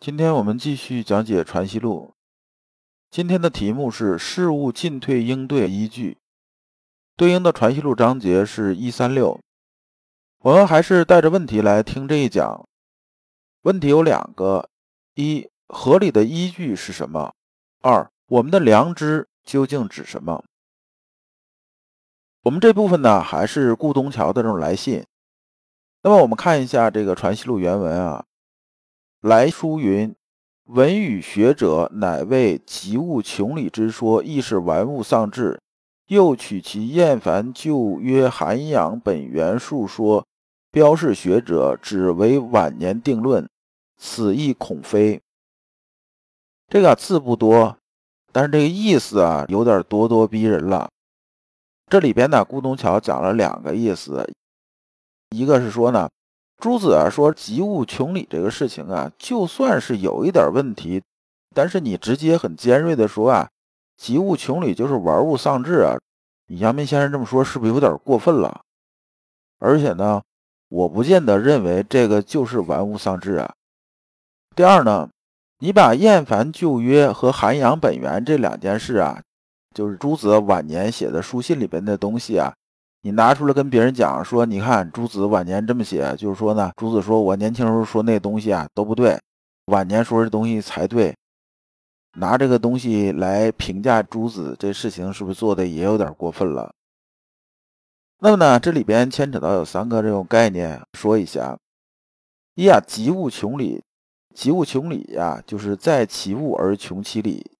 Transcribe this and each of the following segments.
今天我们继续讲解《传习录》，今天的题目是事物进退应对依据，对应的《传习录》章节是一三六。我们还是带着问题来听这一讲。问题有两个：一、合理的依据是什么？二、我们的良知究竟指什么？我们这部分呢，还是顾东桥的这种来信。那么我们看一下这个《传习录》原文啊。来书云：“文与学者，乃为及物穷理之说，亦是玩物丧志。又取其厌烦旧约涵养本源述说，标示学者，只为晚年定论。此意恐非。”这个字不多，但是这个意思啊，有点咄咄逼人了。这里边呢，顾东桥讲了两个意思，一个是说呢。朱子啊说及物穷理这个事情啊，就算是有一点问题，但是你直接很尖锐的说啊，及物穷理就是玩物丧志啊，你阳明先生这么说是不是有点过分了？而且呢，我不见得认为这个就是玩物丧志啊。第二呢，你把厌烦旧约和涵养本源这两件事啊，就是朱子晚年写的书信里边的东西啊。你拿出来跟别人讲说，你看朱子晚年这么写，就是说呢，朱子说我年轻时候说那东西啊都不对，晚年说这东西才对。拿这个东西来评价朱子这事情，是不是做的也有点过分了？那么呢，这里边牵扯到有三个这种概念，说一下。一啊，及物穷理，及物穷理呀，就是在其物而穷其理。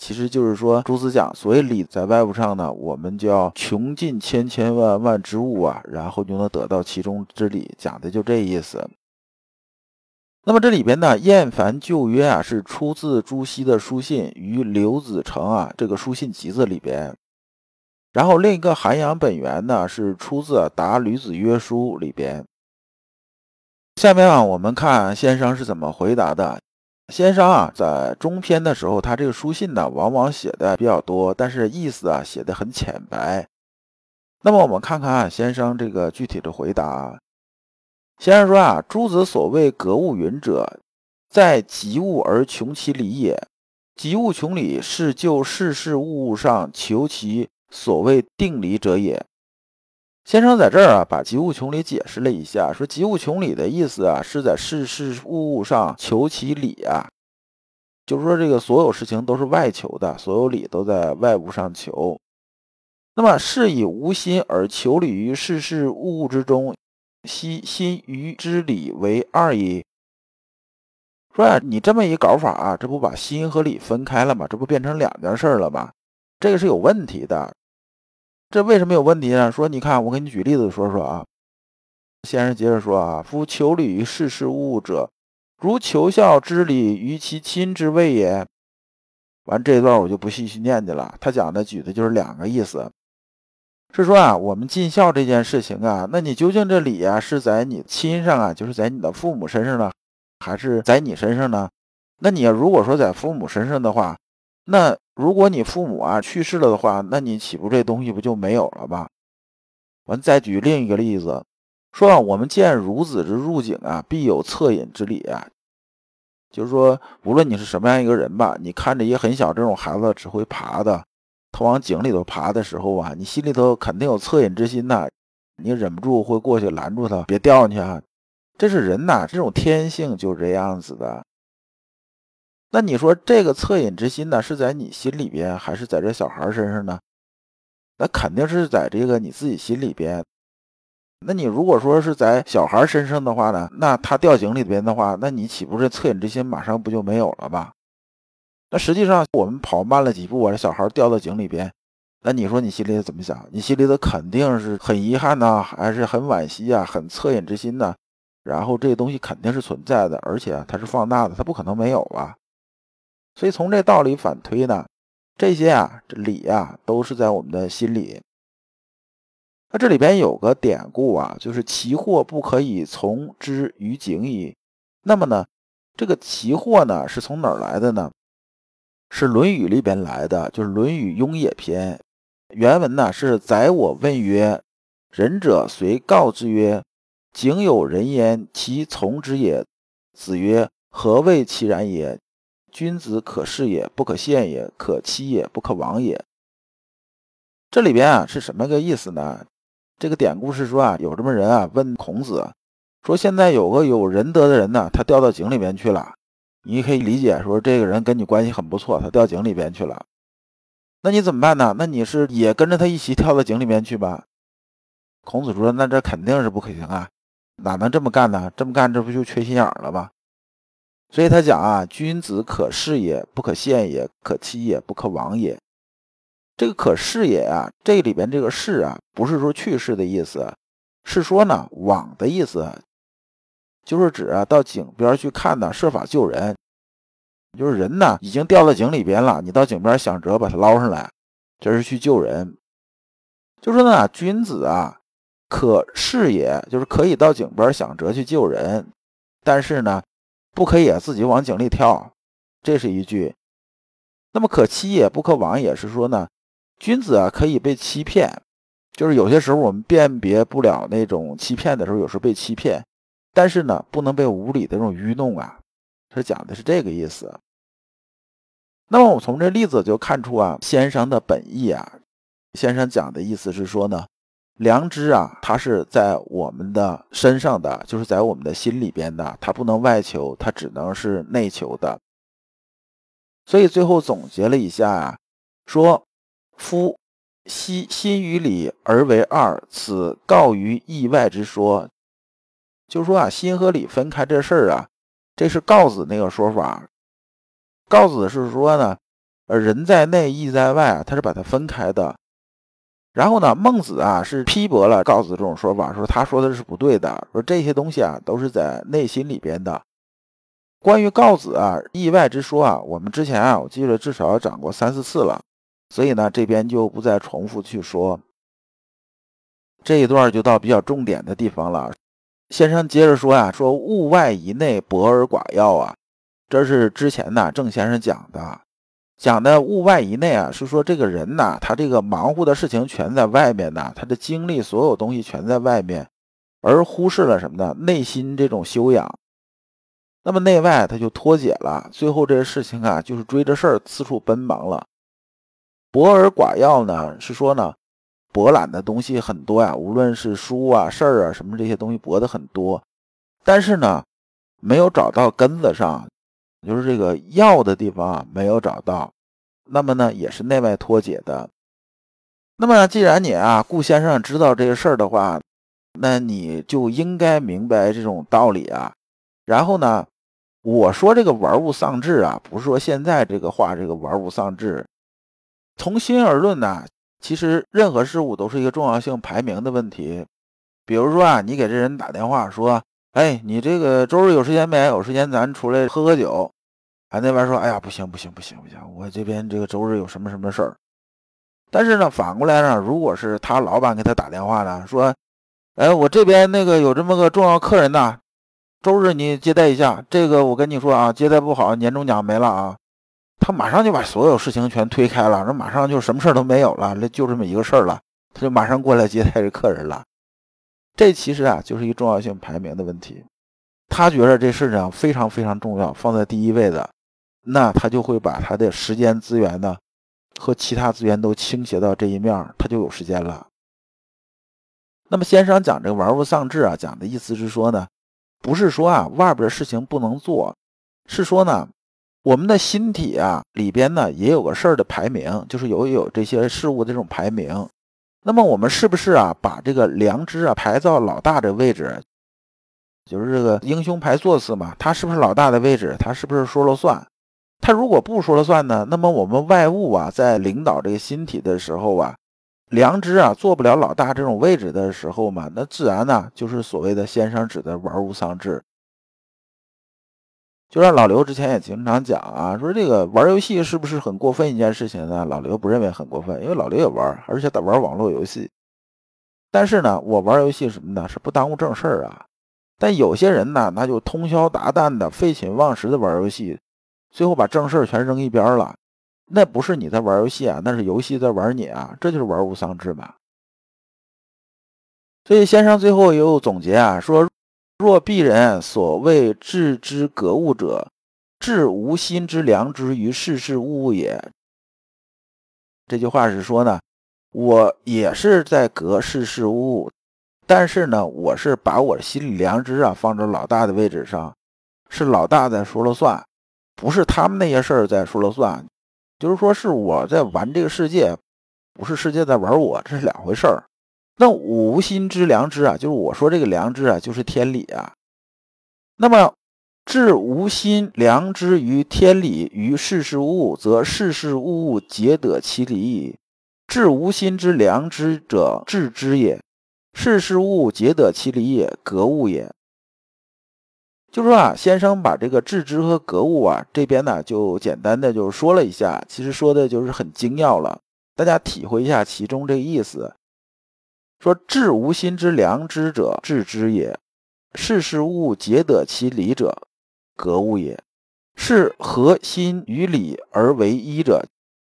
其实就是说，朱子讲，所谓理在外物上呢，我们就要穷尽千千万万之物啊，然后就能得到其中之理，讲的就这意思。那么这里边呢，厌烦旧约啊，是出自朱熹的书信与刘子成啊这个书信集子里边。然后另一个涵养本源呢，是出自答吕子约书里边。下面啊，我们看先生是怎么回答的。先生啊，在中篇的时候，他这个书信呢，往往写的比较多，但是意思啊，写的很浅白。那么我们看看先生这个具体的回答。先生说啊，诸子所谓格物云者，在及物而穷其理也。及物穷理，是就事事物物上求其所谓定理者也。先生在这儿啊，把及物穷理解释了一下，说及物穷理的意思啊，是在事事物物上求其理啊，就是说这个所有事情都是外求的，所有理都在外物上求。那么是以无心而求理于事事物物之中，悉心与之理为二矣。说呀，你这么一搞法啊，这不把心和理分开了吗？这不变成两件事了吗？这个是有问题的。这为什么有问题呢？说，你看，我给你举例子说说啊。先生接着说啊，夫求理于事事物者，如求孝之理于其亲之谓也。完这一段我就不细细念去了。他讲的举的就是两个意思，是说啊，我们尽孝这件事情啊，那你究竟这理啊是在你亲上啊，就是在你的父母身上呢，还是在你身上呢？那你要如果说在父母身上的话，那如果你父母啊去世了的话，那你岂不这东西不就没有了吗？完再举另一个例子，说啊，我们见孺子之入井啊，必有恻隐之理啊。就是说，无论你是什么样一个人吧，你看着也很小这种孩子只会爬的，他往井里头爬的时候啊，你心里头肯定有恻隐之心呐，你忍不住会过去拦住他，别掉进去啊。这是人呐，这种天性就是这样子的。那你说这个恻隐之心呢，是在你心里边，还是在这小孩身上呢？那肯定是在这个你自己心里边。那你如果说是在小孩身上的话呢，那他掉井里边的话，那你岂不是恻隐之心马上不就没有了吗？那实际上我们跑慢了几步，啊这小孩掉到井里边，那你说你心里怎么想？你心里头肯定是很遗憾呐，还是很惋惜啊，很恻隐之心呐。然后这个东西肯定是存在的，而且它是放大的，它不可能没有啊。所以从这道理反推呢，这些啊，这理啊，都是在我们的心里。那这里边有个典故啊，就是其祸不可以从之于景矣。那么呢，这个其祸呢，是从哪儿来的呢？是《论语》里边来的，就是《论语雍也篇》。原文呢是：“宰我问曰：仁者虽告之曰，井有人焉，其从之也？”子曰：“何谓其然也？君子可视也，不可陷也；可欺也，不可亡也。”这里边啊是什么个意思呢？这个典故是说啊，有这么人啊问孔子，说现在有个有仁德的人呢，他掉到井里边去了。你可以理解说，这个人跟你关系很不错，他掉井里边去了。那你怎么办呢？那你是也跟着他一起跳到井里面去吧？孔子说：“那这肯定是不可行啊，哪能这么干呢？这么干，这不就缺心眼了吗？”所以他讲啊：“君子可视也，不可陷也；可欺也，不可亡也。”这个“可视也”啊，这里边这个“视”啊，不是说去世的意思，是说呢“往”的意思，就是指啊到井边去看呢，设法救人。就是人呢，已经掉到井里边了，你到井边想辙把他捞上来，这是去救人。就说呢，君子啊，可视也，就是可以到井边想辙去救人，但是呢，不可以自己往井里跳。这是一句。那么可欺也，不可亡也是说呢，君子啊可以被欺骗，就是有些时候我们辨别不了那种欺骗的时候，有时候被欺骗，但是呢，不能被无理的这种愚弄啊。他讲的是这个意思。那么我从这例子就看出啊，先生的本意啊，先生讲的意思是说呢，良知啊，它是在我们的身上的，就是在我们的心里边的，它不能外求，它只能是内求的。所以最后总结了一下啊，说夫心心与理而为二，此告于意外之说。就说啊，心和理分开这事儿啊。这是告子那个说法，告子是说呢，呃，人在内，义在外，他是把它分开的。然后呢，孟子啊是批驳了告子这种说法，说他说的是不对的，说这些东西啊都是在内心里边的。关于告子啊意外之说啊，我们之前啊我记得至少讲过三四次了，所以呢这边就不再重复去说。这一段就到比较重点的地方了。先生接着说呀，说物外以内，博而寡要啊，这是之前呢郑先生讲的，讲的物外以内啊，是说这个人呐，他这个忙乎的事情全在外面呢，他的精力所有东西全在外面，而忽视了什么呢？内心这种修养，那么内外他就脱节了，最后这些事情啊，就是追着事儿四处奔忙了。博而寡要呢，是说呢。博览的东西很多呀，无论是书啊、事儿啊什么这些东西博的很多，但是呢，没有找到根子上，就是这个要的地方啊没有找到，那么呢也是内外脱节的。那么既然你啊顾先生知道这个事儿的话，那你就应该明白这种道理啊。然后呢，我说这个玩物丧志啊，不是说现在这个话这个玩物丧志，从心而论呢。其实任何事物都是一个重要性排名的问题。比如说啊，你给这人打电话说：“哎，你这个周日有时间没？有时间咱出来喝喝酒。”啊，那边说：“哎呀，不行不行不行不行，我这边这个周日有什么什么事儿。”但是呢，反过来呢，如果是他老板给他打电话呢，说：“哎，我这边那个有这么个重要客人呐，周日你接待一下。这个我跟你说啊，接待不好，年终奖没了啊。”他马上就把所有事情全推开了，那马上就什么事儿都没有了，那就这么一个事儿了，他就马上过来接待这客人了。这其实啊，就是一个重要性排名的问题。他觉得这事情非常非常重要，放在第一位的，那他就会把他的时间资源呢和其他资源都倾斜到这一面，他就有时间了。那么先生讲这个玩物丧志啊，讲的意思是说呢，不是说啊外边的事情不能做，是说呢。我们的心体啊里边呢也有个事儿的排名，就是有有这些事物的这种排名。那么我们是不是啊把这个良知啊排到老大的位置？就是这个英雄排座次嘛，他是不是老大的位置？他是不是说了算？他如果不说了算呢？那么我们外物啊在领导这个心体的时候啊，良知啊做不了老大这种位置的时候嘛，那自然呢就是所谓的先生指的玩物丧志。就像老刘之前也经常讲啊，说这个玩游戏是不是很过分一件事情呢？老刘不认为很过分，因为老刘也玩，而且他玩网络游戏。但是呢，我玩游戏什么呢？是不耽误正事儿啊。但有些人呢，那就通宵达旦的、废寝忘食的玩游戏，最后把正事儿全扔一边了。那不是你在玩游戏啊，那是游戏在玩你啊，这就是玩物丧志嘛。所以先生最后又总结啊，说：“若鄙人所谓置之格物者，置无心之良知于世事物物也。”这句话是说呢。我也是在格世事物，但是呢，我是把我心里良知啊放在老大的位置上，是老大在说了算，不是他们那些事儿在说了算，就是说是我在玩这个世界，不是世界在玩我，这是两回事儿。那无心之良知啊，就是我说这个良知啊，就是天理啊。那么置无心良知于天理于世事物，则世事物物皆得其理矣。治无心之良知者，治之也；事事物皆得其理也，格物也。就说啊，先生把这个治之和格物啊这边呢，就简单的就说了一下，其实说的就是很精要了，大家体会一下其中这个意思。说治无心之良知者，治之也；事事物皆得其理者，格物也。是合心与理而为一者。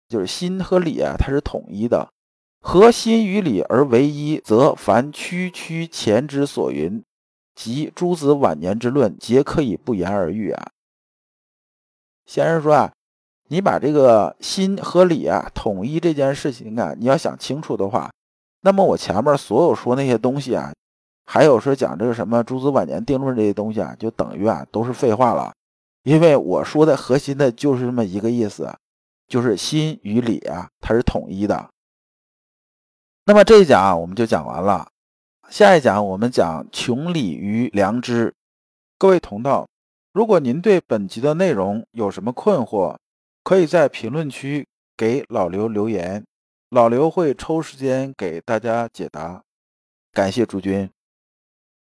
就是心和理啊，它是统一的。合心与理而为一，则凡区区前之所云，及诸子晚年之论，皆可以不言而喻啊。先生说啊，你把这个心和理啊统一这件事情啊，你要想清楚的话，那么我前面所有说那些东西啊，还有说讲这个什么诸子晚年定论这些东西啊，就等于啊都是废话了，因为我说的核心的就是这么一个意思。就是心与理啊，它是统一的。那么这一讲我们就讲完了，下一讲我们讲穷理于良知。各位同道，如果您对本集的内容有什么困惑，可以在评论区给老刘留言，老刘会抽时间给大家解答。感谢诸君。